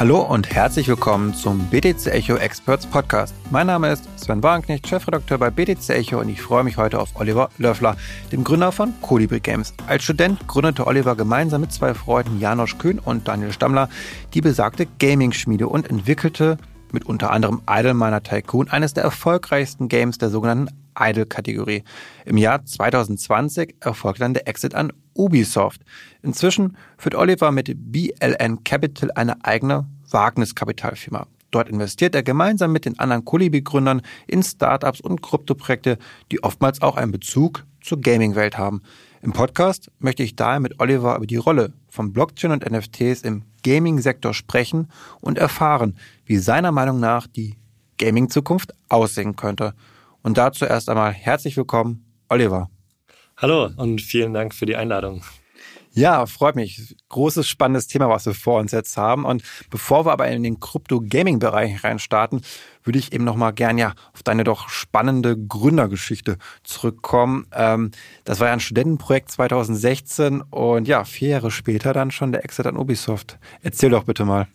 Hallo und herzlich willkommen zum BTC Echo Experts Podcast. Mein Name ist Sven Wagenknecht, Chefredakteur bei BTC Echo und ich freue mich heute auf Oliver Löffler, dem Gründer von Colibri Games. Als Student gründete Oliver gemeinsam mit zwei Freunden Janosch Kühn und Daniel Stammler die besagte Gaming-Schmiede und entwickelte mit unter anderem Idleminer Tycoon eines der erfolgreichsten Games der sogenannten Idle-Kategorie. Im Jahr 2020 erfolgte dann der Exit an Ubisoft. Inzwischen führt Oliver mit BLN Capital eine eigene Wagniskapitalfirma. Dort investiert er gemeinsam mit den anderen Kolibi-Gründern in Startups und Kryptoprojekte, die oftmals auch einen Bezug zur Gaming-Welt haben. Im Podcast möchte ich daher mit Oliver über die Rolle von Blockchain und NFTs im Gaming-Sektor sprechen und erfahren, wie seiner Meinung nach die Gaming-Zukunft aussehen könnte. Und dazu erst einmal herzlich willkommen, Oliver. Hallo und vielen Dank für die Einladung. Ja, freut mich. Großes, spannendes Thema, was wir vor uns jetzt haben. Und bevor wir aber in den Krypto-Gaming-Bereich reinstarten, würde ich eben nochmal gern ja auf deine doch spannende Gründergeschichte zurückkommen. Ähm, das war ja ein Studentenprojekt 2016 und ja, vier Jahre später dann schon der Exit an Ubisoft. Erzähl doch bitte mal.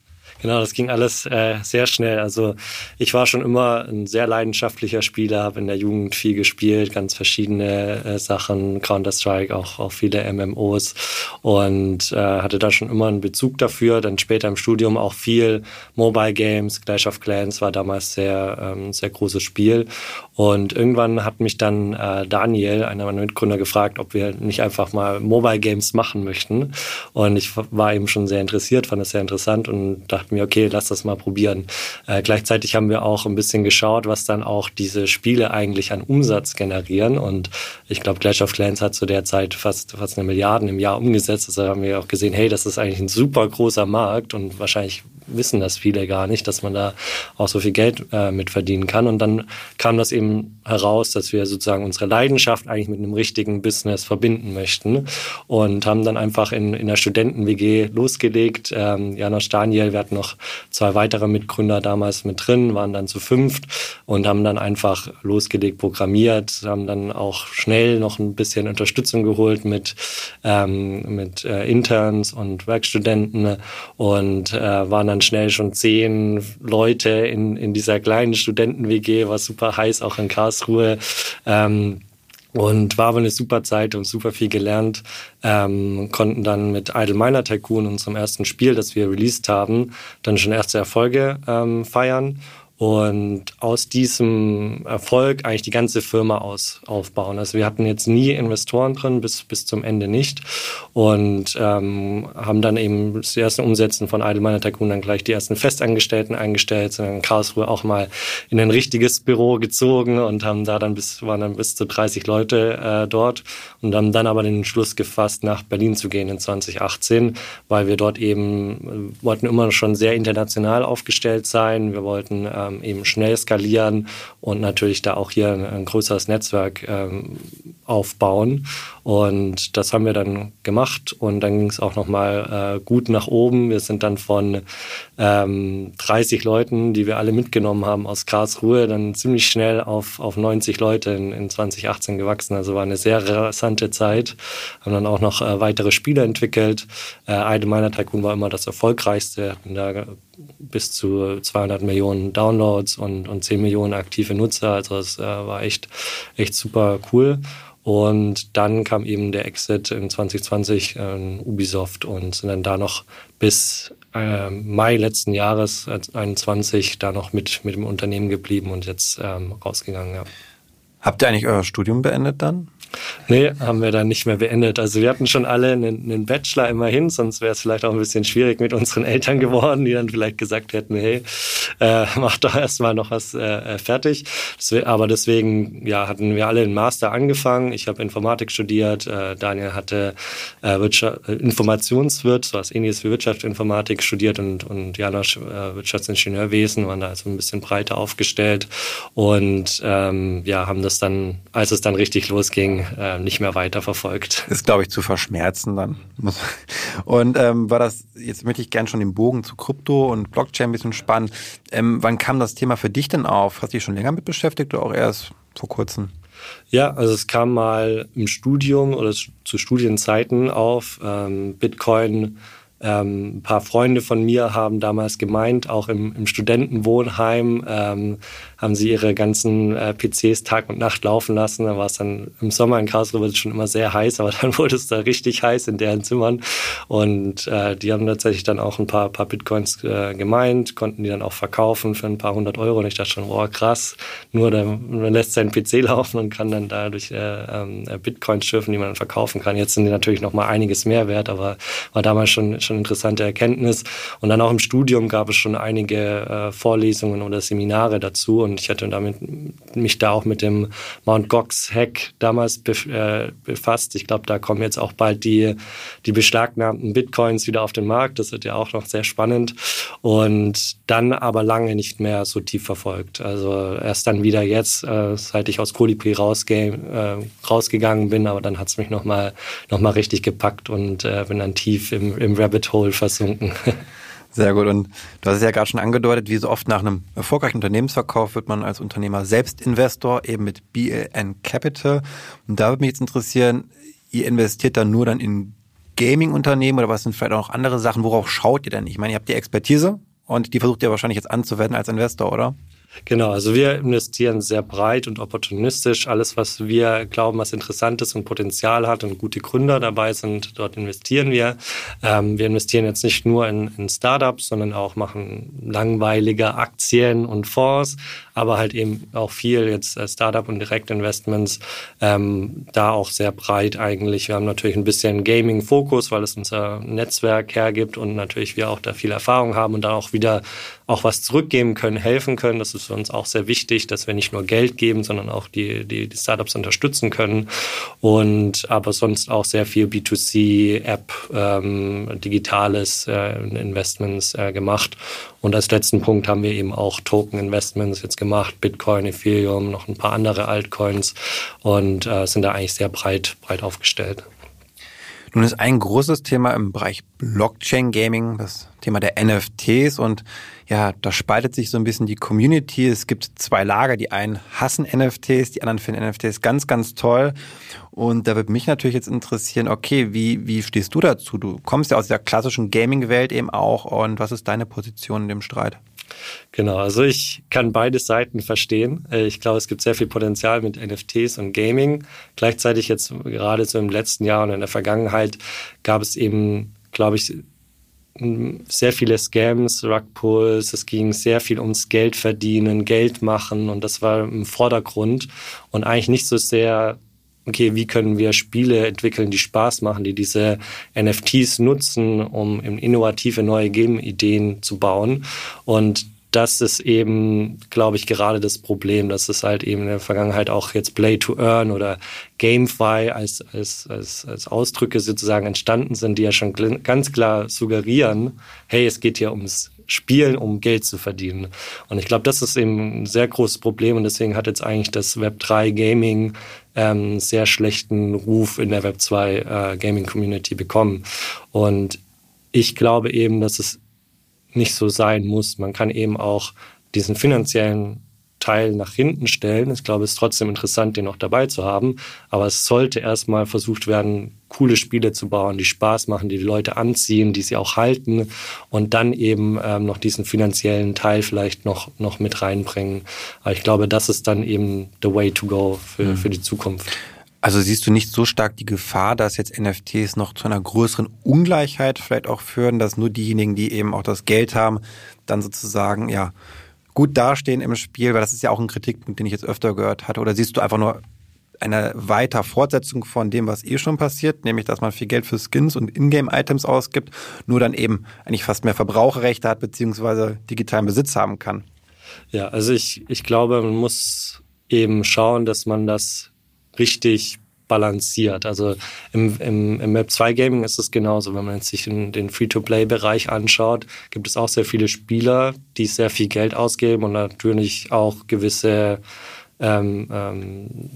Genau, das ging alles äh, sehr schnell. Also ich war schon immer ein sehr leidenschaftlicher Spieler, habe in der Jugend viel gespielt, ganz verschiedene äh, Sachen, Counter-Strike, auch, auch viele MMOs und äh, hatte da schon immer einen Bezug dafür. Dann später im Studium auch viel Mobile Games, Clash of Clans war damals sehr, ähm, sehr großes Spiel. Und irgendwann hat mich dann äh, Daniel, einer meiner Mitgründer, gefragt, ob wir nicht einfach mal Mobile Games machen möchten. Und ich war eben schon sehr interessiert, fand es sehr interessant und dachte, wir, okay, lass das mal probieren. Äh, gleichzeitig haben wir auch ein bisschen geschaut, was dann auch diese Spiele eigentlich an Umsatz generieren. Und ich glaube, Clash of Clans hat zu der Zeit fast, fast eine Milliarde im Jahr umgesetzt. Also haben wir auch gesehen, hey, das ist eigentlich ein super großer Markt und wahrscheinlich wissen das viele gar nicht, dass man da auch so viel Geld äh, mit verdienen kann. Und dann kam das eben heraus, dass wir sozusagen unsere Leidenschaft eigentlich mit einem richtigen Business verbinden möchten und haben dann einfach in, in der Studenten-WG losgelegt. Ähm, Janosch Daniel, wir hatten noch zwei weitere Mitgründer damals mit drin, waren dann zu fünft und haben dann einfach losgelegt, programmiert, haben dann auch schnell noch ein bisschen Unterstützung geholt mit, ähm, mit äh, Interns und Werkstudenten und äh, waren dann schnell schon zehn Leute in, in dieser kleinen Studenten-WG, war super heiß, auch in Karlsruhe. Ähm, und war aber eine super Zeit und super viel gelernt. Ähm, konnten dann mit Idle Miner Tycoon, unserem ersten Spiel, das wir released haben, dann schon erste Erfolge ähm, feiern und aus diesem Erfolg eigentlich die ganze Firma aus, aufbauen. Also wir hatten jetzt nie Investoren drin, bis, bis zum Ende nicht und ähm, haben dann eben das erste Umsetzen von Idleminer Tycoon dann gleich die ersten Festangestellten eingestellt, sind in Karlsruhe auch mal in ein richtiges Büro gezogen und haben da dann bis, waren dann bis zu 30 Leute äh, dort und haben dann aber den Entschluss gefasst, nach Berlin zu gehen in 2018, weil wir dort eben äh, wollten immer schon sehr international aufgestellt sein. Wir wollten äh, ähm, eben schnell skalieren und natürlich da auch hier ein, ein größeres Netzwerk ähm, aufbauen. Und das haben wir dann gemacht und dann ging es auch nochmal äh, gut nach oben. Wir sind dann von ähm, 30 Leuten, die wir alle mitgenommen haben aus Karlsruhe, dann ziemlich schnell auf, auf 90 Leute in, in 2018 gewachsen. Also war eine sehr rasante Zeit. Haben dann auch noch äh, weitere Spiele entwickelt. Äh, Allgemeiner Tycoon war immer das erfolgreichste. Hatten da bis zu 200 Millionen Downloads und, und 10 Millionen aktive Nutzer. Also es äh, war echt, echt super cool. Und dann kam eben der Exit in 2020 äh, Ubisoft und sind dann da noch bis äh, Mai letzten Jahres, 2021, äh, da noch mit, mit dem Unternehmen geblieben und jetzt ähm, rausgegangen. Ja. Habt ihr eigentlich euer Studium beendet dann? Nee, haben wir dann nicht mehr beendet. Also wir hatten schon alle einen, einen Bachelor immerhin, sonst wäre es vielleicht auch ein bisschen schwierig mit unseren Eltern geworden, die dann vielleicht gesagt hätten, hey, äh, mach doch erstmal noch was äh, äh fertig. Aber deswegen ja, hatten wir alle einen Master angefangen. Ich habe Informatik studiert, äh, Daniel hatte äh, Wirtschaft, äh, Informationswirt, so was ähnliches wie Wirtschaftsinformatik studiert und, und Janosch äh, Wirtschaftsingenieurwesen, waren da also ein bisschen breiter aufgestellt und ähm, ja, haben das dann, als es dann richtig losging, äh, nicht mehr weiterverfolgt. Ist, glaube ich, zu verschmerzen dann. Und ähm, war das, jetzt möchte ich gerne schon den Bogen zu Krypto und Blockchain ein bisschen spannen. Ähm, wann kam das Thema für dich denn auf? Hast du dich schon länger mit beschäftigt oder auch erst vor kurzem? Ja, also es kam mal im Studium oder zu Studienzeiten auf. Ähm, Bitcoin Ähm, ein paar Freunde von mir haben damals gemeint, auch im, im Studentenwohnheim ähm, haben sie ihre ganzen äh, PCs Tag und Nacht laufen lassen. Da war es dann im Sommer in Karlsruhe schon immer sehr heiß, aber dann wurde es da richtig heiß in deren Zimmern. Und äh, die haben tatsächlich dann auch ein paar, paar Bitcoins äh, gemeint, konnten die dann auch verkaufen für ein paar hundert Euro. Und ich dachte schon, boah, krass, nur der, man lässt seinen PC laufen und kann dann dadurch äh, äh, Bitcoins schürfen, die man dann verkaufen kann. Jetzt sind die natürlich noch mal einiges mehr wert, aber war damals schon, schon interessante Erkenntnis. Und dann auch im Studium gab es schon einige äh, Vorlesungen oder Seminare dazu. Und ich hatte damit, mich da auch mit dem Mount Gox Hack damals äh, befasst. Ich glaube, da kommen jetzt auch bald die, die beschlagnahmten Bitcoins wieder auf den Markt. Das wird ja auch noch sehr spannend. Und dann aber lange nicht mehr so tief verfolgt. Also erst dann wieder jetzt, äh, seit ich aus rausge äh, rausgegangen bin, aber dann hat es mich nochmal noch mal richtig gepackt und äh, bin dann tief im, im Rabbit Hole versunken. Sehr gut. Und du hast es ja gerade schon angedeutet, wie so oft nach einem erfolgreichen Unternehmensverkauf wird man als Unternehmer selbst Investor, eben mit BLN Capital. Und da würde mich jetzt interessieren, ihr investiert dann nur dann in Gaming-Unternehmen oder was sind vielleicht auch noch andere Sachen? Worauf schaut ihr denn? Ich meine, ihr habt die Expertise und die versucht ihr wahrscheinlich jetzt anzuwenden als Investor, oder? Genau, also wir investieren sehr breit und opportunistisch. Alles, was wir glauben, was interessant ist und Potenzial hat und gute Gründer dabei sind, dort investieren wir. Ähm, wir investieren jetzt nicht nur in, in, Startups, sondern auch machen langweilige Aktien und Fonds, aber halt eben auch viel jetzt äh, Startup und Direktinvestments, ähm, da auch sehr breit eigentlich. Wir haben natürlich ein bisschen Gaming-Fokus, weil es unser Netzwerk hergibt und natürlich wir auch da viel Erfahrung haben und da auch wieder auch was zurückgeben können, helfen können. Das ist für uns auch sehr wichtig, dass wir nicht nur Geld geben, sondern auch die, die, die Startups unterstützen können. Und aber sonst auch sehr viel B2C, App, ähm, digitales äh, Investments äh, gemacht. Und als letzten Punkt haben wir eben auch Token-Investments jetzt gemacht, Bitcoin, Ethereum, noch ein paar andere Altcoins und äh, sind da eigentlich sehr breit, breit aufgestellt. Nun ist ein großes Thema im Bereich Blockchain Gaming das Thema der NFTs und ja, da spaltet sich so ein bisschen die Community. Es gibt zwei Lager. Die einen hassen NFTs, die anderen finden NFTs ganz, ganz toll. Und da würde mich natürlich jetzt interessieren, okay, wie, wie stehst du dazu? Du kommst ja aus der klassischen Gaming-Welt eben auch. Und was ist deine Position in dem Streit? Genau, also ich kann beide Seiten verstehen. Äh, ich glaube, es gibt sehr viel Potenzial mit NFTs und Gaming. Gleichzeitig jetzt gerade so im letzten Jahr und in der Vergangenheit gab es eben, glaube ich, sehr viele Scams, Rugpulls, es ging sehr viel ums Geld verdienen, Geld machen und das war im Vordergrund und eigentlich nicht so sehr, okay, wie können wir Spiele entwickeln, die Spaß machen, die diese NFTs nutzen, um innovative neue Game-Ideen zu bauen und das ist eben, glaube ich, gerade das Problem, dass es halt eben in der Vergangenheit auch jetzt Play to Earn oder GameFi als, als, als, als Ausdrücke sozusagen entstanden sind, die ja schon ganz klar suggerieren, hey, es geht hier ums Spielen, um Geld zu verdienen. Und ich glaube, das ist eben ein sehr großes Problem und deswegen hat jetzt eigentlich das Web3 Gaming ähm, sehr schlechten Ruf in der Web2 äh, Gaming Community bekommen. Und ich glaube eben, dass es nicht so sein muss. Man kann eben auch diesen finanziellen Teil nach hinten stellen. Ich glaube, es ist trotzdem interessant, den noch dabei zu haben. Aber es sollte erstmal versucht werden, coole Spiele zu bauen, die Spaß machen, die die Leute anziehen, die sie auch halten und dann eben ähm, noch diesen finanziellen Teil vielleicht noch, noch mit reinbringen. Aber ich glaube, das ist dann eben the way to go für, mhm. für die Zukunft. Also siehst du nicht so stark die Gefahr, dass jetzt NFTs noch zu einer größeren Ungleichheit vielleicht auch führen, dass nur diejenigen, die eben auch das Geld haben, dann sozusagen ja gut dastehen im Spiel, weil das ist ja auch ein Kritikpunkt, den ich jetzt öfter gehört hatte. Oder siehst du einfach nur eine weiter Fortsetzung von dem, was eh schon passiert, nämlich dass man viel Geld für Skins und Ingame-Items ausgibt, nur dann eben eigentlich fast mehr Verbraucherrechte hat beziehungsweise digitalen Besitz haben kann? Ja, also ich, ich glaube, man muss eben schauen, dass man das richtig balanciert. Also im, im, im Map 2 Gaming ist es genauso. Wenn man sich in den Free-to-Play-Bereich anschaut, gibt es auch sehr viele Spieler, die sehr viel Geld ausgeben und natürlich auch gewisse ähm, ähm,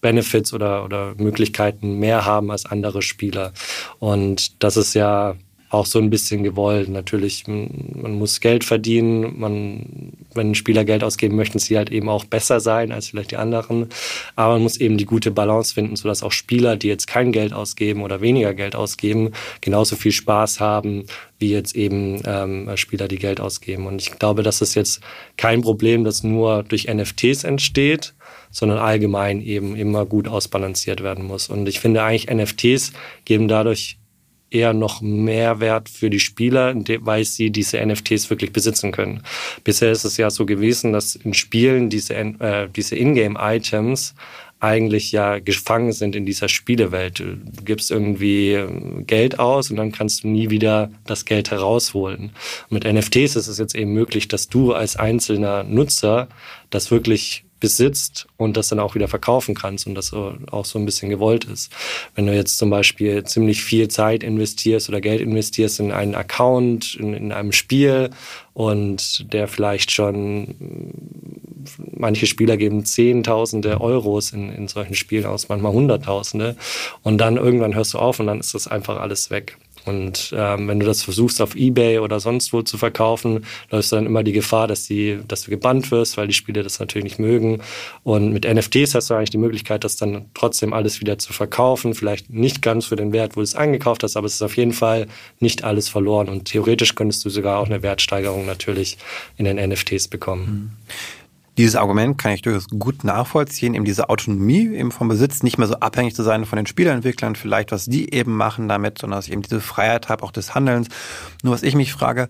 Benefits oder, oder Möglichkeiten mehr haben als andere Spieler. Und das ist ja auch so ein bisschen gewollt. Natürlich, man muss Geld verdienen, man, wenn Spieler Geld ausgeben, möchten sie halt eben auch besser sein als vielleicht die anderen. Aber man muss eben die gute Balance finden, sodass auch Spieler, die jetzt kein Geld ausgeben oder weniger Geld ausgeben, genauso viel Spaß haben, wie jetzt eben ähm, Spieler, die Geld ausgeben. Und ich glaube, das ist jetzt kein Problem, das nur durch NFTs entsteht, sondern allgemein eben immer gut ausbalanciert werden muss. Und ich finde eigentlich NFTs geben dadurch eher noch Mehrwert für die Spieler, weil sie diese NFTs wirklich besitzen können. Bisher ist es ja so gewesen, dass in Spielen diese, äh, diese Ingame-Items eigentlich ja gefangen sind in dieser Spielewelt. Du gibst irgendwie Geld aus und dann kannst du nie wieder das Geld herausholen. Mit NFTs ist es jetzt eben möglich, dass du als einzelner Nutzer das wirklich besitzt und das dann auch wieder verkaufen kannst und das auch so ein bisschen gewollt ist. Wenn du jetzt zum Beispiel ziemlich viel Zeit investierst oder Geld investierst in einen Account, in, in einem Spiel und der vielleicht schon, manche Spieler geben Zehntausende Euros in, in solchen Spielen aus, manchmal Hunderttausende und dann irgendwann hörst du auf und dann ist das einfach alles weg. Und ähm, wenn du das versuchst auf Ebay oder sonst wo zu verkaufen, läufst du dann immer die Gefahr, dass, die, dass du gebannt wirst, weil die Spiele das natürlich nicht mögen. Und mit NFTs hast du eigentlich die Möglichkeit, das dann trotzdem alles wieder zu verkaufen. Vielleicht nicht ganz für den Wert, wo du es eingekauft hast, aber es ist auf jeden Fall nicht alles verloren. Und theoretisch könntest du sogar auch eine Wertsteigerung natürlich in den NFTs bekommen. Mhm. Dieses Argument kann ich durchaus gut nachvollziehen, eben diese Autonomie eben vom Besitz, nicht mehr so abhängig zu sein von den Spieleentwicklern, vielleicht was die eben machen damit, sondern dass ich eben diese Freiheit habe, auch des Handelns. Nur was ich mich frage,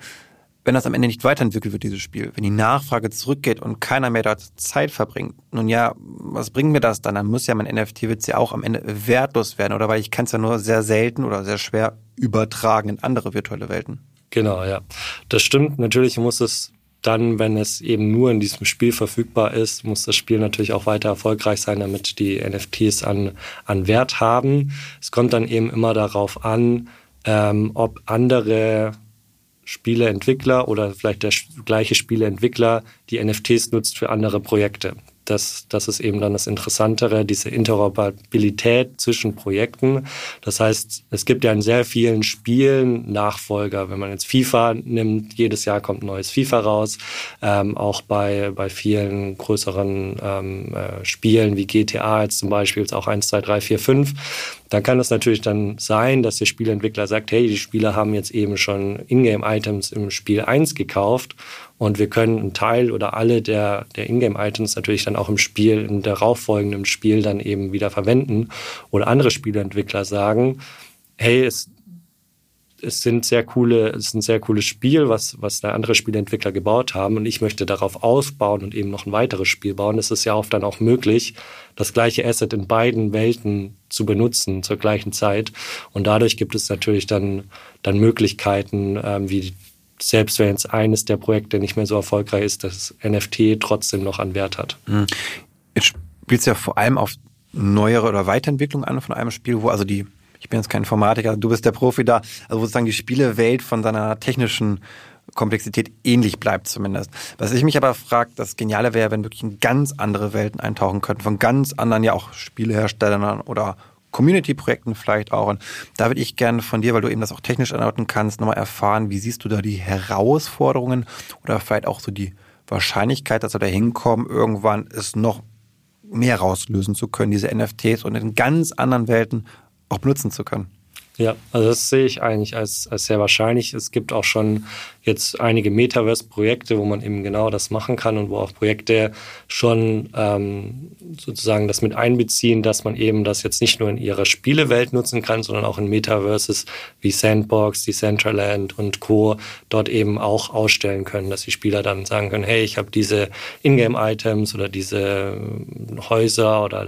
wenn das am Ende nicht weiterentwickelt wird, dieses Spiel, wenn die Nachfrage zurückgeht und keiner mehr dort Zeit verbringt, nun ja, was bringt mir das dann? Dann muss ja mein NFT-Witz ja auch am Ende wertlos werden, oder weil ich kann es ja nur sehr selten oder sehr schwer übertragen in andere virtuelle Welten. Genau, ja. Das stimmt. Natürlich muss es dann, wenn es eben nur in diesem Spiel verfügbar ist, muss das Spiel natürlich auch weiter erfolgreich sein, damit die NFTs an, an Wert haben. Es kommt dann eben immer darauf an, ähm, ob andere Spieleentwickler oder vielleicht der gleiche Spieleentwickler die NFTs nutzt für andere Projekte das, das ist eben dann das Interessantere, diese Interoperabilität zwischen Projekten. Das heißt, es gibt ja in sehr vielen Spielen Nachfolger. Wenn man jetzt FIFA nimmt, jedes Jahr kommt ein neues FIFA raus. Ähm, auch bei, bei vielen größeren ähm, äh, Spielen wie GTA jetzt zum Beispiel, jetzt auch 1, 2, 3, 4, 5. Da kann es natürlich dann sein, dass der Spielentwickler sagt, hey, die Spieler haben jetzt eben schon Ingame-Items im Spiel 1 gekauft und wir können einen Teil oder alle der, der Ingame-Items natürlich dann auch im Spiel, im darauffolgenden Spiel dann eben wieder verwenden. Oder andere Spieleentwickler sagen, hey, es, es sind sehr coole, es ist ein sehr cooles Spiel, was, was da andere Spieleentwickler gebaut haben und ich möchte darauf ausbauen und eben noch ein weiteres Spiel bauen. Es ist ja oft dann auch möglich, das gleiche Asset in beiden Welten zu benutzen zur gleichen Zeit. Und dadurch gibt es natürlich dann, dann Möglichkeiten, ähm, wie selbst wenn jetzt eines der Projekte nicht mehr so erfolgreich ist, dass NFT trotzdem noch an Wert hat. Mhm. Jetzt spielt es ja vor allem auf neuere oder Weiterentwicklung an von einem Spiel, wo also die, ich bin jetzt kein Informatiker, du bist der Profi da, also sozusagen die Spielewelt von seiner technischen Komplexität ähnlich bleibt zumindest. Was ich mich aber frage, das Geniale wäre, wenn wirklich in ganz andere Welten eintauchen könnten, von ganz anderen ja auch Spieleherstellern oder Community-Projekten vielleicht auch. Und da würde ich gerne von dir, weil du eben das auch technisch anordnen kannst, nochmal erfahren, wie siehst du da die Herausforderungen oder vielleicht auch so die Wahrscheinlichkeit, dass wir da hinkommen, irgendwann es noch mehr rauslösen zu können, diese NFTs und in ganz anderen Welten auch benutzen zu können. Ja, also das sehe ich eigentlich als, als sehr wahrscheinlich. Es gibt auch schon jetzt einige Metaverse-Projekte, wo man eben genau das machen kann und wo auch Projekte schon ähm, sozusagen das mit einbeziehen, dass man eben das jetzt nicht nur in ihrer Spielewelt nutzen kann, sondern auch in Metaverses wie Sandbox, Decentraland und Co. dort eben auch ausstellen können, dass die Spieler dann sagen können, hey, ich habe diese Ingame-Items oder diese Häuser oder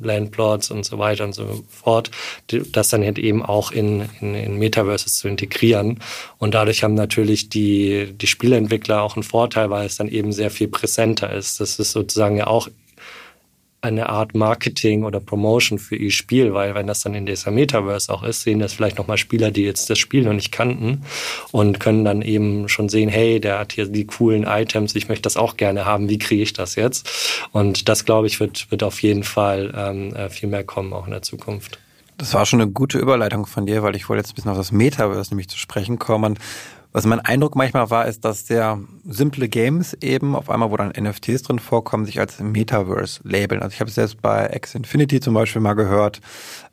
Landplots und so weiter und so fort, das dann halt eben auch in, in, in Metaverses zu integrieren. Und dadurch haben natürlich die, die Spieleentwickler auch einen Vorteil, weil es dann eben sehr viel präsenter ist. Das ist sozusagen ja auch eine Art Marketing oder Promotion für ihr Spiel, weil wenn das dann in dieser Metaverse auch ist, sehen das vielleicht nochmal Spieler, die jetzt das Spiel noch nicht kannten und können dann eben schon sehen, hey, der hat hier die coolen Items, ich möchte das auch gerne haben, wie kriege ich das jetzt? Und das, glaube ich, wird, wird auf jeden Fall ähm, äh, viel mehr kommen, auch in der Zukunft Das war schon eine gute Überleitung von dir, weil ich wollte jetzt ein bisschen auf das Metaverse nämlich zu sprechen kommen. Was mein Eindruck manchmal war, ist, dass sehr simple Games eben auf einmal, wo dann NFTs drin vorkommen, sich als Metaverse labeln. Also ich habe es selbst bei X Infinity zum Beispiel mal gehört.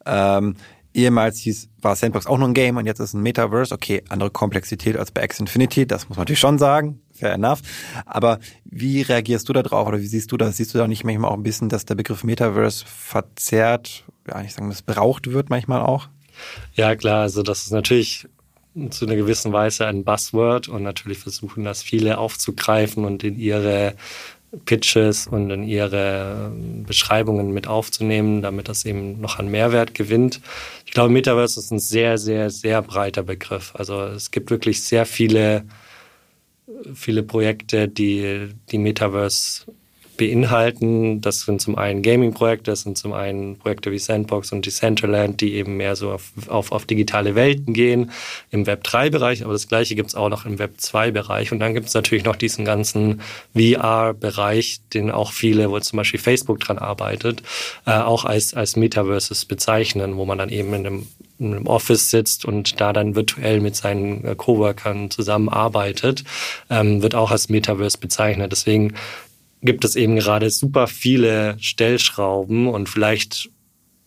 Ähm, ehemals hieß, war Sandbox auch nur ein Game und jetzt ist ein Metaverse. Okay, andere Komplexität als bei X Infinity, das muss man natürlich schon sagen. Fair enough. Aber wie reagierst du da drauf oder wie siehst du das? Siehst du da nicht manchmal auch ein bisschen, dass der Begriff Metaverse verzerrt, ja, ich sagen, missbraucht wird manchmal auch? Ja, klar. Also das ist natürlich zu einer gewissen Weise ein Buzzword und natürlich versuchen das viele aufzugreifen und in ihre Pitches und in ihre Beschreibungen mit aufzunehmen, damit das eben noch an Mehrwert gewinnt. Ich glaube, Metaverse ist ein sehr, sehr, sehr breiter Begriff. Also es gibt wirklich sehr viele, viele Projekte, die die Metaverse beinhalten. Das sind zum einen Gaming-Projekte, das sind zum einen Projekte wie Sandbox und Decentraland, die eben mehr so auf, auf, auf digitale Welten gehen im Web3-Bereich, aber das gleiche gibt es auch noch im Web2-Bereich. Und dann gibt es natürlich noch diesen ganzen VR-Bereich, den auch viele, wo zum Beispiel Facebook dran arbeitet, äh, auch als, als Metaverses bezeichnen, wo man dann eben in einem in einem Office sitzt und da dann virtuell mit seinen äh, Coworkern zusammenarbeitet, ähm, wird auch als Metaverse bezeichnet. Deswegen gibt es eben gerade super viele Stellschrauben und vielleicht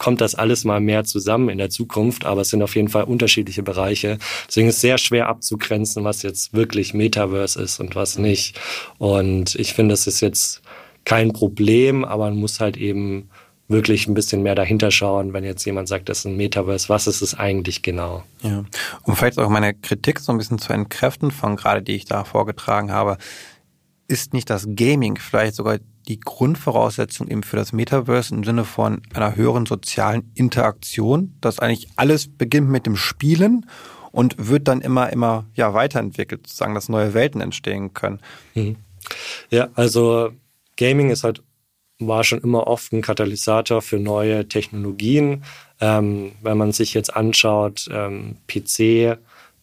kommt das alles mal mehr zusammen in der Zukunft, aber es sind auf jeden Fall unterschiedliche Bereiche. Deswegen ist es sehr schwer abzugrenzen, was jetzt wirklich Metaverse ist und was nicht. Und ich finde, es ist jetzt kein Problem, aber man muss halt eben wirklich ein bisschen mehr dahinter schauen, wenn jetzt jemand sagt, das ist ein Metaverse, was ist es eigentlich genau? Ja, um vielleicht auch meine Kritik so ein bisschen zu entkräften von gerade, die ich da vorgetragen habe ist nicht das Gaming vielleicht sogar die Grundvoraussetzung eben für das Metaverse im Sinne von einer höheren sozialen Interaktion, dass eigentlich alles beginnt mit dem Spielen und wird dann immer, immer ja, weiterentwickelt, sozusagen, dass neue Welten entstehen können. Mhm. Ja, also Gaming ist halt, war schon immer oft ein Katalysator für neue Technologien. Ähm, wenn man sich jetzt anschaut, ähm, PC,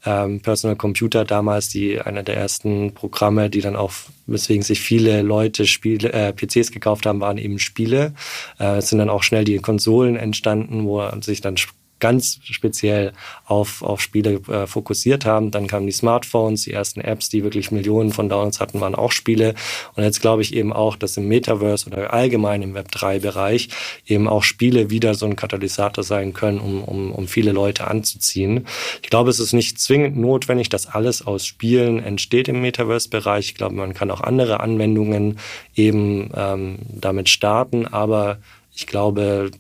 ähm, Personal Computer damals, die einer der ersten Programme, die dann auch, weswegen sich viele Leute Spiele, äh, PCs gekauft haben, waren eben Spiele. Äh, es sind dann auch schnell die Konsolen entstanden, wo sich dann ganz speziell auf, auf Spiele äh, fokussiert haben. Dann kamen die Smartphones, die ersten Apps, die wirklich Millionen von Downloads hatten, waren auch Spiele. Und jetzt glaube ich eben auch, dass im Metaverse oder allgemein im Web3-Bereich eben auch Spiele wieder so ein Katalysator sein können, um, um, um viele Leute anzuziehen. Ich glaube, es ist nicht zwingend notwendig, dass alles aus Spielen entsteht im Metaverse-Bereich. Ich glaube, man kann auch andere Anwendungen eben ähm, damit starten, aber ich glaube,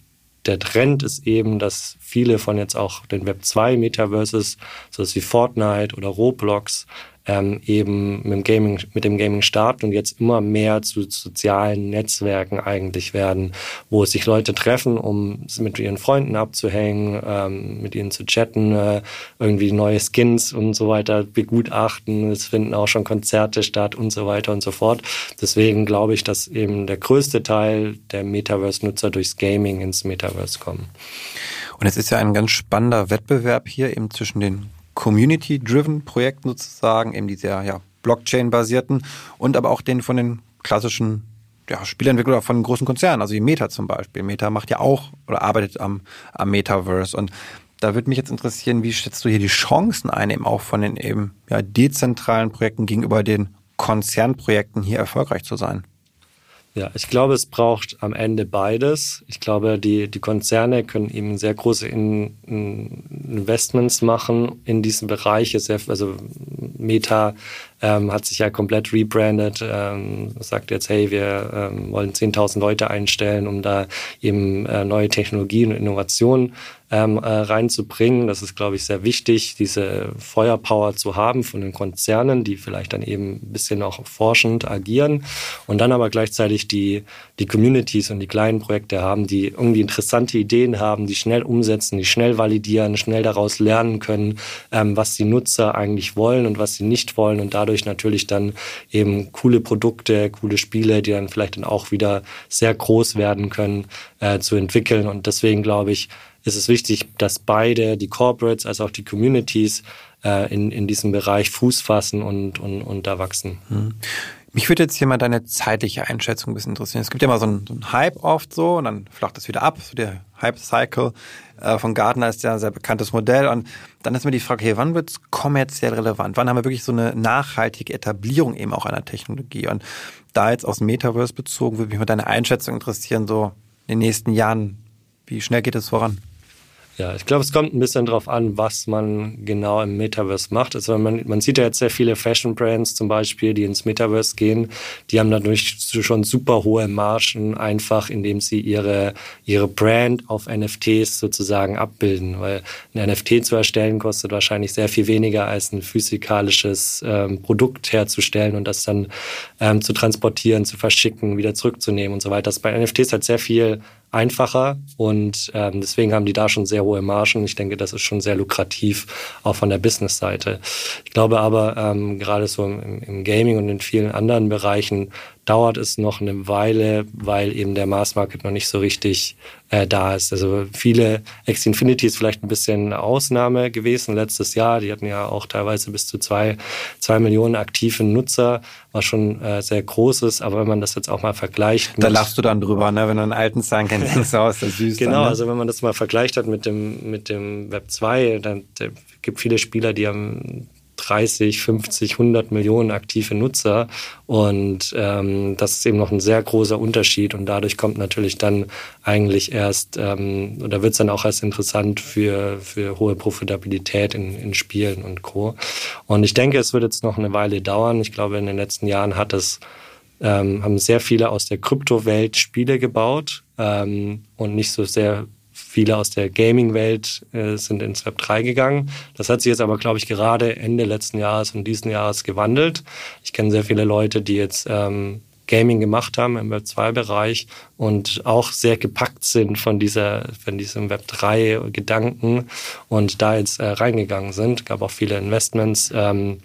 der Trend ist eben, dass viele von jetzt auch den Web 2 Metaverses, so wie Fortnite oder Roblox, ähm, eben mit dem, Gaming, mit dem Gaming starten und jetzt immer mehr zu sozialen Netzwerken eigentlich werden, wo sich Leute treffen, um mit ihren Freunden abzuhängen, ähm, mit ihnen zu chatten, äh, irgendwie neue Skins und so weiter begutachten. Es finden auch schon Konzerte statt und so weiter und so fort. Deswegen glaube ich, dass eben der größte Teil der Metaverse-Nutzer durchs Gaming ins Metaverse kommen. Und es ist ja ein ganz spannender Wettbewerb hier eben zwischen den Community-driven Projekten sozusagen, eben die sehr ja, Blockchain-basierten und aber auch den von den klassischen ja, Spielentwickler von großen Konzernen, also wie Meta zum Beispiel. Meta macht ja auch oder arbeitet am, am Metaverse und da würde mich jetzt interessieren, wie schätzt du hier die Chancen ein, eben auch von den eben ja, dezentralen Projekten gegenüber den Konzernprojekten hier erfolgreich zu sein? Ja, ich glaube, es braucht am Ende beides. Ich glaube, die, die Konzerne können eben sehr große in, in Investments machen in diesen Bereich. Also Meta ähm, hat sich ja komplett rebrandet, ähm, sagt jetzt, hey, wir ähm, wollen 10.000 Leute einstellen, um da eben äh, neue Technologien und Innovationen ähm, äh, reinzubringen. Das ist, glaube ich, sehr wichtig, diese Feuerpower zu haben von den Konzernen, die vielleicht dann eben ein bisschen auch forschend agieren und dann aber gleichzeitig die, die Communities und die kleinen Projekte haben, die irgendwie interessante Ideen haben, die schnell umsetzen, die schnell validieren, schnell daraus lernen können, ähm, was die Nutzer eigentlich wollen und was sie nicht wollen und dadurch natürlich dann eben coole Produkte, coole Spiele, die dann vielleicht dann auch wieder sehr groß werden können, äh, zu entwickeln. Und deswegen glaube ich, ist es wichtig, dass beide, die Corporates als auch die Communities, äh, in, in diesem Bereich Fuß fassen und, und, und da wachsen. Hm. Mich würde jetzt hier mal deine zeitliche Einschätzung ein bisschen interessieren. Es gibt ja immer so einen, so einen Hype oft so und dann flacht es wieder ab. So der Hype-Cycle äh, von Gartner ist ja ein sehr bekanntes Modell. Und dann ist mir die Frage, okay, wann wird es kommerziell relevant? Wann haben wir wirklich so eine nachhaltige Etablierung eben auch einer Technologie? Und da jetzt aus dem Metaverse bezogen, würde mich mal deine Einschätzung interessieren, so in den nächsten Jahren. Wie schnell geht es voran? Ja, ich glaube, es kommt ein bisschen darauf an, was man genau im Metaverse macht. Also man, man sieht ja jetzt sehr viele Fashion-Brands zum Beispiel, die ins Metaverse gehen. Die haben dadurch schon super hohe Margen, einfach indem sie ihre, ihre Brand auf NFTs sozusagen abbilden. Weil ein NFT zu erstellen kostet wahrscheinlich sehr viel weniger als ein physikalisches ähm, Produkt herzustellen und das dann ähm, zu transportieren, zu verschicken, wieder zurückzunehmen und so weiter. Das bei NFTs halt sehr viel einfacher und ähm, deswegen haben die da schon sehr hohe Margen. Ich denke, das ist schon sehr lukrativ, auch von der Business-Seite. Ich glaube aber, ähm, gerade so im, im Gaming und in vielen anderen Bereichen dauert es noch eine Weile, weil eben der Mass Market noch nicht so richtig äh, da ist. Also viele X Infinity ist vielleicht ein bisschen Ausnahme gewesen letztes Jahr. Die hatten ja auch teilweise bis zu zwei, zwei Millionen aktive Nutzer, was schon äh, sehr groß ist. Aber wenn man das jetzt auch mal vergleicht. Da lachst du dann drüber, ne? wenn du einen alten Zahn kennst, denkst du aus, das süß. Genau, dann, ne? also wenn man das mal vergleicht hat mit dem, mit dem Web 2, dann gibt viele Spieler, die haben 30, 50, 100 Millionen aktive Nutzer. Und ähm, das ist eben noch ein sehr großer Unterschied. Und dadurch kommt natürlich dann eigentlich erst, ähm, oder wird es dann auch erst interessant für, für hohe Profitabilität in, in Spielen und Co. Und ich denke, es wird jetzt noch eine Weile dauern. Ich glaube, in den letzten Jahren hat es ähm, haben sehr viele aus der Kryptowelt Spiele gebaut ähm, und nicht so sehr Viele aus der Gaming-Welt äh, sind ins Web 3 gegangen. Das hat sich jetzt aber, glaube ich, gerade Ende letzten Jahres und diesen Jahres gewandelt. Ich kenne sehr viele Leute, die jetzt ähm, Gaming gemacht haben im Web 2-Bereich und auch sehr gepackt sind von dieser, von diesem Web 3 Gedanken und da jetzt äh, reingegangen sind. Es gab auch viele Investments ähm,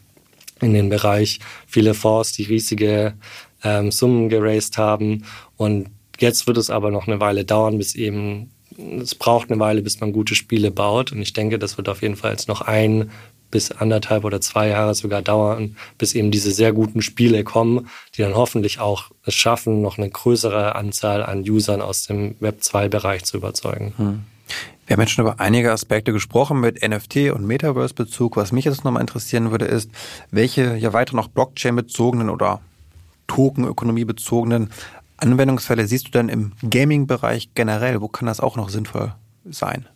in den Bereich, viele Fonds, die riesige ähm, Summen geraced haben und Jetzt wird es aber noch eine Weile dauern, bis eben es braucht eine Weile, bis man gute Spiele baut. Und ich denke, das wird auf jeden Fall jetzt noch ein bis anderthalb oder zwei Jahre sogar dauern, bis eben diese sehr guten Spiele kommen, die dann hoffentlich auch es schaffen, noch eine größere Anzahl an Usern aus dem Web 2-Bereich zu überzeugen. Hm. Wir haben jetzt schon über einige Aspekte gesprochen mit NFT und Metaverse-Bezug. Was mich jetzt nochmal interessieren würde, ist, welche ja weiter noch Blockchain-bezogenen oder Token-Ökonomie-bezogenen Anwendungsfälle siehst du denn im Gaming-Bereich generell? Wo kann das auch noch sinnvoll sein?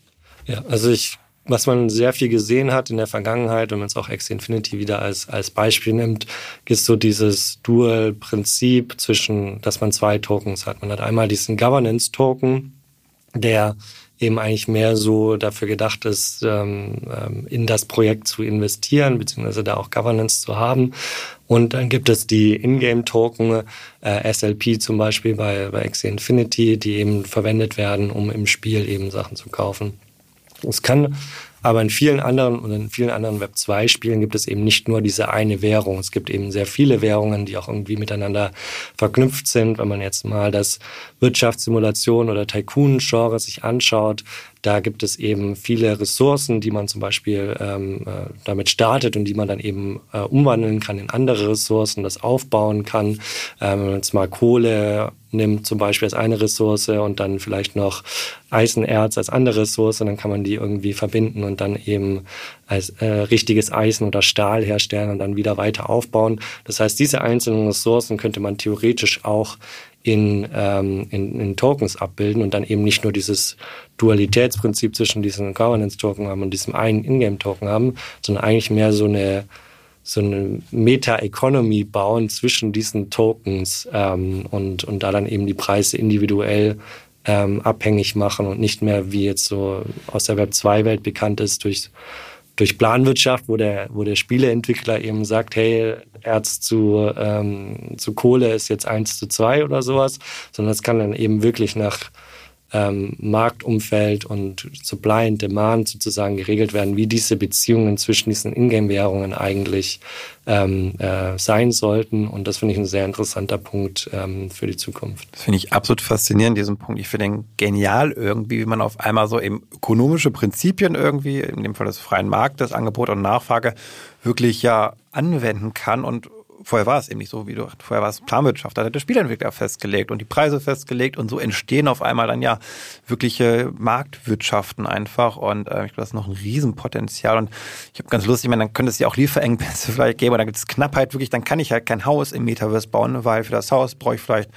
Ja, also ich, was man sehr viel gesehen hat in der Vergangenheit, wenn man es auch X Infinity wieder als, als Beispiel nimmt, ist so dieses Dual-Prinzip zwischen, dass man zwei Tokens hat. Man hat einmal diesen Governance-Token, der eben eigentlich mehr so dafür gedacht ist, ähm, ähm, in das Projekt zu investieren, beziehungsweise da auch Governance zu haben. Und dann gibt es die Ingame-Token, äh, SLP zum Beispiel bei, bei Axie Infinity, die eben verwendet werden, um im Spiel eben Sachen zu kaufen. Es kann aber in vielen anderen und in vielen anderen Web 2 Spielen gibt es eben nicht nur diese eine Währung. Es gibt eben sehr viele Währungen, die auch irgendwie miteinander verknüpft sind. Wenn man jetzt mal das Wirtschaftssimulation oder Tycoon-Genre sich anschaut, da gibt es eben viele Ressourcen, die man zum Beispiel ähm, äh, damit startet und die man dann eben äh, umwandeln kann in andere Ressourcen, das aufbauen kann. Ähm, jetzt mal Kohle nimmt zum Beispiel als eine Ressource und dann vielleicht noch Eisenerz als andere Ressource, dann kann man die irgendwie verbinden und dann eben als äh, richtiges Eisen oder Stahl herstellen und dann wieder weiter aufbauen. Das heißt, diese einzelnen Ressourcen könnte man theoretisch auch in, ähm, in, in Tokens abbilden und dann eben nicht nur dieses Dualitätsprinzip zwischen diesen Governance-Token haben und diesem einen Ingame-Token haben, sondern eigentlich mehr so eine so eine Meta-Economy bauen zwischen diesen Tokens ähm, und, und da dann eben die Preise individuell ähm, abhängig machen und nicht mehr wie jetzt so aus der Web 2-Welt bekannt ist durch durch Planwirtschaft, wo der, wo der Spieleentwickler eben sagt, hey, Erz zu, ähm, zu Kohle ist jetzt eins zu zwei oder sowas, sondern es kann dann eben wirklich nach ähm, Marktumfeld und Supply and Demand sozusagen geregelt werden, wie diese Beziehungen zwischen diesen Ingame-Währungen eigentlich ähm, äh, sein sollten. Und das finde ich ein sehr interessanter Punkt ähm, für die Zukunft. Das finde ich absolut faszinierend, diesen Punkt. Ich finde ihn genial irgendwie, wie man auf einmal so eben ökonomische Prinzipien irgendwie, in dem Fall des freien Marktes, Angebot und Nachfrage, wirklich ja anwenden kann und vorher war es eben nicht so, wie du, vorher war es Planwirtschaft, da hat der Spielentwickler festgelegt und die Preise festgelegt und so entstehen auf einmal dann ja wirkliche Marktwirtschaften einfach und äh, ich glaube, das ist noch ein Riesenpotenzial und ich habe ganz lustig, ich meine, dann könnte es ja auch Lieferengpässe vielleicht geben, dann gibt es Knappheit wirklich, dann kann ich halt kein Haus im Metaverse bauen, weil für das Haus brauche ich vielleicht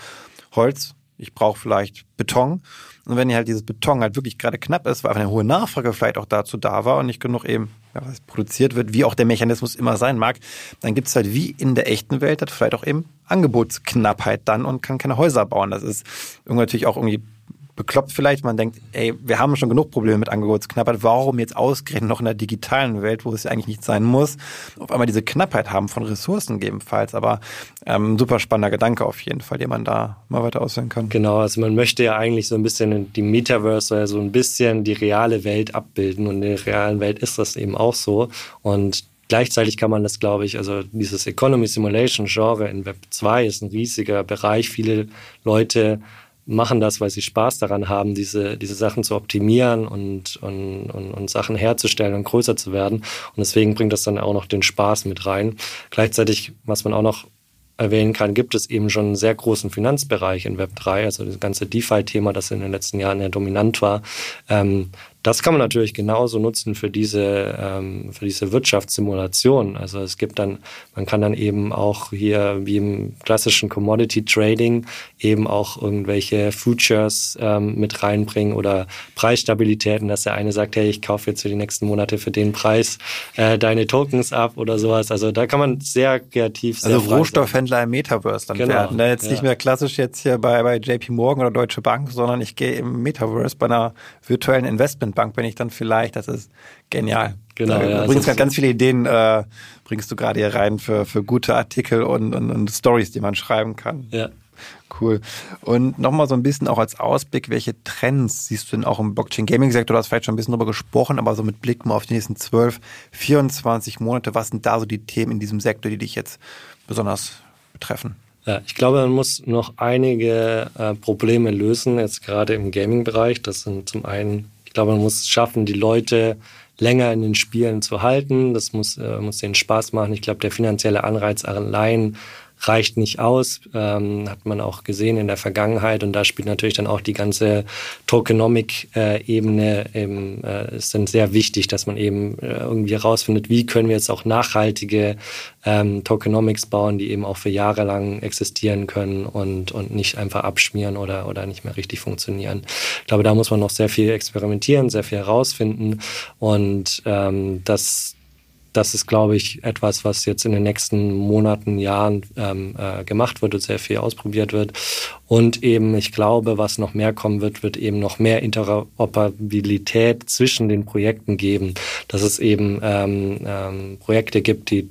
Holz, ich brauche vielleicht Beton und wenn halt dieses Beton halt wirklich gerade knapp ist, weil eine hohe Nachfrage vielleicht auch dazu da war und nicht genug eben ja, was produziert wird, wie auch der Mechanismus immer sein mag, dann gibt es halt wie in der echten Welt halt vielleicht auch eben Angebotsknappheit dann und kann keine Häuser bauen. Das ist irgendwie natürlich auch irgendwie bekloppt vielleicht. Man denkt, ey, wir haben schon genug Probleme mit Angebotsknappheit. Warum jetzt ausgerechnet noch in der digitalen Welt, wo es ja eigentlich nicht sein muss, auf einmal diese Knappheit haben von Ressourcen gegebenenfalls. Aber ähm, super spannender Gedanke auf jeden Fall, den man da mal weiter ausführen kann. Genau, also man möchte ja eigentlich so ein bisschen die Metaverse, oder so ein bisschen die reale Welt abbilden. Und in der realen Welt ist das eben auch so. Und Gleichzeitig kann man das, glaube ich, also dieses Economy Simulation Genre in Web 2 ist ein riesiger Bereich. Viele Leute machen das, weil sie Spaß daran haben, diese, diese Sachen zu optimieren und, und, und, und Sachen herzustellen und größer zu werden. Und deswegen bringt das dann auch noch den Spaß mit rein. Gleichzeitig, was man auch noch erwähnen kann, gibt es eben schon einen sehr großen Finanzbereich in Web3, also das ganze DeFi-Thema, das in den letzten Jahren ja dominant war. Ähm, das kann man natürlich genauso nutzen für diese, ähm, für diese Wirtschaftssimulation. Also es gibt dann, man kann dann eben auch hier wie im klassischen Commodity Trading eben auch irgendwelche Futures ähm, mit reinbringen oder Preisstabilitäten, dass der eine sagt, hey, ich kaufe jetzt für die nächsten Monate für den Preis äh, deine Tokens ab oder sowas. Also da kann man sehr kreativ Also sehr Rohstoffhändler im Metaverse dann genau. werden. Ne? Jetzt ja. nicht mehr klassisch jetzt hier bei, bei JP Morgan oder Deutsche Bank, sondern ich gehe im Metaverse bei einer virtuellen Investment Investmentbank bin ich dann vielleicht. Das ist genial. Genau. Da ja, bringst ganz viele Ideen, äh, bringst du gerade hier rein für, für gute Artikel und, und, und Stories, die man schreiben kann. Ja. Cool. Und nochmal so ein bisschen auch als Ausblick, welche Trends siehst du denn auch im Blockchain-Gaming-Sektor? Du hast vielleicht schon ein bisschen drüber gesprochen, aber so mit Blick mal auf die nächsten 12, 24 Monate, was sind da so die Themen in diesem Sektor, die dich jetzt besonders betreffen? Ja, ich glaube, man muss noch einige äh, Probleme lösen, jetzt gerade im Gaming-Bereich. Das sind zum einen ich glaube, man muss es schaffen, die Leute länger in den Spielen zu halten. Das muss, äh, muss denen Spaß machen. Ich glaube, der finanzielle Anreiz allein reicht nicht aus, ähm, hat man auch gesehen in der Vergangenheit und da spielt natürlich dann auch die ganze Tokenomic-Ebene eben, äh, ist dann sehr wichtig, dass man eben äh, irgendwie herausfindet, wie können wir jetzt auch nachhaltige ähm, Tokenomics bauen, die eben auch für Jahre lang existieren können und, und nicht einfach abschmieren oder, oder nicht mehr richtig funktionieren. Ich glaube, da muss man noch sehr viel experimentieren, sehr viel herausfinden und ähm, das das ist, glaube ich, etwas, was jetzt in den nächsten Monaten, Jahren ähm, äh, gemacht wird und sehr viel ausprobiert wird. Und eben, ich glaube, was noch mehr kommen wird, wird eben noch mehr Interoperabilität zwischen den Projekten geben. Dass es eben ähm, ähm, Projekte gibt, die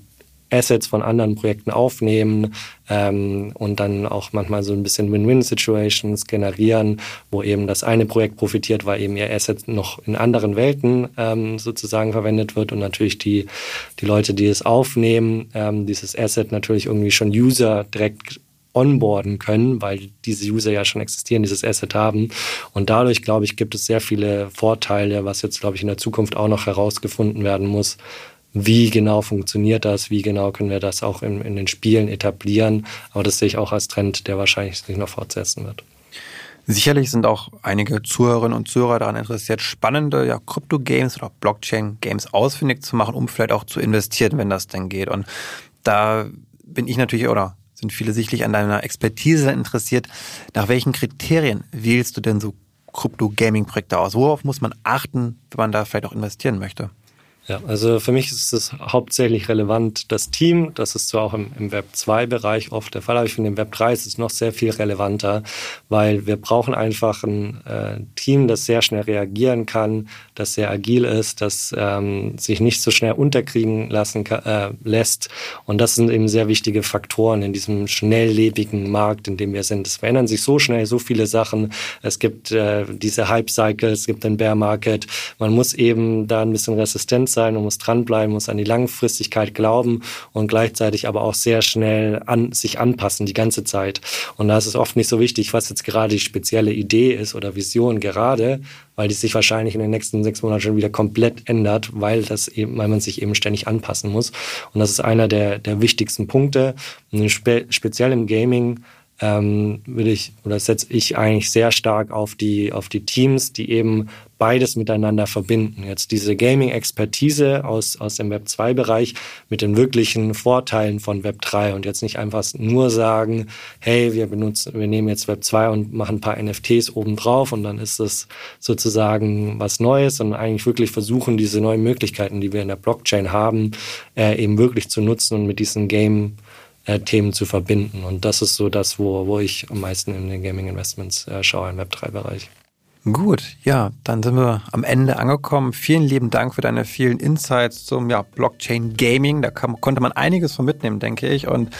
Assets von anderen Projekten aufnehmen ähm, und dann auch manchmal so ein bisschen Win-Win-Situations generieren, wo eben das eine Projekt profitiert, weil eben ihr Asset noch in anderen Welten ähm, sozusagen verwendet wird und natürlich die, die Leute, die es aufnehmen, ähm, dieses Asset natürlich irgendwie schon User direkt onboarden können, weil diese User ja schon existieren, dieses Asset haben. Und dadurch, glaube ich, gibt es sehr viele Vorteile, was jetzt, glaube ich, in der Zukunft auch noch herausgefunden werden muss, wie genau funktioniert das, wie genau können wir das auch in, in den Spielen etablieren. Aber das sehe ich auch als Trend, der wahrscheinlich sich noch fortsetzen wird. Sicherlich sind auch einige Zuhörerinnen und Zuhörer daran interessiert, spannende ja, Krypto-Games oder Blockchain-Games ausfindig zu machen, um vielleicht auch zu investieren, wenn das denn geht. Und da bin ich natürlich oder sind viele sicherlich an deiner Expertise interessiert. Nach welchen Kriterien wählst du denn so Krypto-Gaming-Projekte aus? Worauf muss man achten, wenn man da vielleicht auch investieren möchte? Ja, also für mich ist es hauptsächlich relevant das Team. Das ist zwar auch im, im Web 2-Bereich oft der Fall, aber ich finde im Web 3 ist es noch sehr viel relevanter, weil wir brauchen einfach ein äh, Team, das sehr schnell reagieren kann, das sehr agil ist, das ähm, sich nicht so schnell unterkriegen lassen äh, lässt. Und das sind eben sehr wichtige Faktoren in diesem schnelllebigen Markt, in dem wir sind. Es verändern sich so schnell so viele Sachen. Es gibt äh, diese Hype-Cycles, es gibt den Bear-Market. Man muss eben da ein bisschen Resistenz sein, man muss dranbleiben, muss an die Langfristigkeit glauben und gleichzeitig aber auch sehr schnell an, sich anpassen die ganze Zeit. Und da ist es oft nicht so wichtig, was jetzt gerade die spezielle Idee ist oder Vision gerade, weil die sich wahrscheinlich in den nächsten sechs Monaten schon wieder komplett ändert, weil das eben, weil man sich eben ständig anpassen muss. Und das ist einer der, der wichtigsten Punkte. Und spe speziell im Gaming ähm, würde ich oder setze ich eigentlich sehr stark auf die auf die Teams, die eben beides miteinander verbinden. Jetzt diese Gaming-Expertise aus, aus dem Web 2-Bereich mit den wirklichen Vorteilen von Web 3 und jetzt nicht einfach nur sagen, hey, wir benutzen, wir nehmen jetzt Web 2 und machen ein paar NFTs obendrauf und dann ist das sozusagen was Neues, sondern eigentlich wirklich versuchen, diese neuen Möglichkeiten, die wir in der Blockchain haben, äh, eben wirklich zu nutzen und mit diesen Game äh, Themen zu verbinden. Und das ist so das, wo, wo ich am meisten in den Gaming Investments äh, schaue im Web 3-Bereich. Gut, ja, dann sind wir am Ende angekommen. Vielen lieben Dank für deine vielen Insights zum ja, Blockchain Gaming. Da kam, konnte man einiges von mitnehmen, denke ich. Und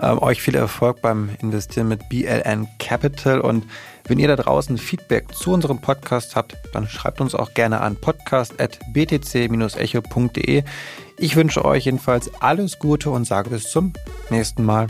ähm, euch viel Erfolg beim Investieren mit BLN Capital. Und wenn ihr da draußen Feedback zu unserem Podcast habt, dann schreibt uns auch gerne an podcast.btc-echo.de. Ich wünsche euch jedenfalls alles Gute und sage bis zum nächsten Mal.